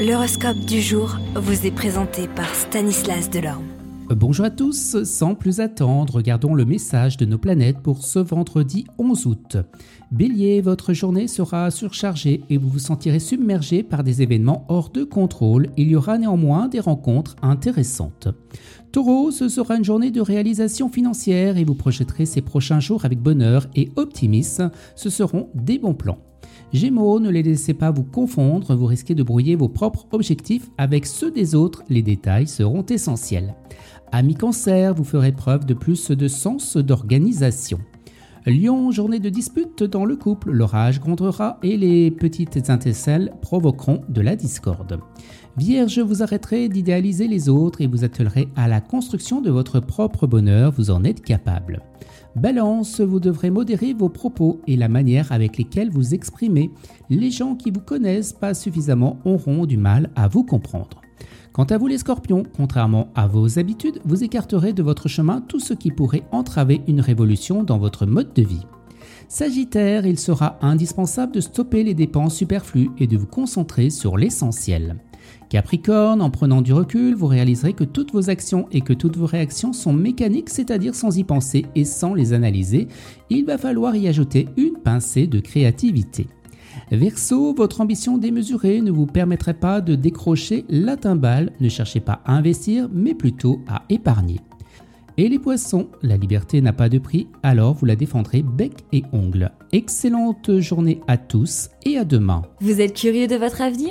L'horoscope du jour vous est présenté par Stanislas Delorme. Bonjour à tous, sans plus attendre, regardons le message de nos planètes pour ce vendredi 11 août. Bélier, votre journée sera surchargée et vous vous sentirez submergé par des événements hors de contrôle. Il y aura néanmoins des rencontres intéressantes. Taureau, ce sera une journée de réalisation financière et vous projetterez ces prochains jours avec bonheur et optimisme. Ce seront des bons plans. Gémeaux, ne les laissez pas vous confondre, vous risquez de brouiller vos propres objectifs avec ceux des autres, les détails seront essentiels. Ami Cancer, vous ferez preuve de plus de sens d'organisation. Lion, journée de dispute dans le couple, l'orage grondera et les petites étincelles provoqueront de la discorde. Vierge, vous arrêterez d'idéaliser les autres et vous attellerez à la construction de votre propre bonheur, vous en êtes capable. Balance, vous devrez modérer vos propos et la manière avec lesquels vous exprimez. Les gens qui vous connaissent pas suffisamment auront du mal à vous comprendre. Quant à vous les scorpions, contrairement à vos habitudes, vous écarterez de votre chemin tout ce qui pourrait entraver une révolution dans votre mode de vie. Sagittaire, il sera indispensable de stopper les dépenses superflues et de vous concentrer sur l'essentiel. Capricorne, en prenant du recul, vous réaliserez que toutes vos actions et que toutes vos réactions sont mécaniques, c'est-à-dire sans y penser et sans les analyser. Il va falloir y ajouter une pincée de créativité. Verseau, votre ambition démesurée ne vous permettrait pas de décrocher la timbale. Ne cherchez pas à investir, mais plutôt à épargner. Et les poissons, la liberté n'a pas de prix, alors vous la défendrez bec et ongle. Excellente journée à tous et à demain. Vous êtes curieux de votre avenir?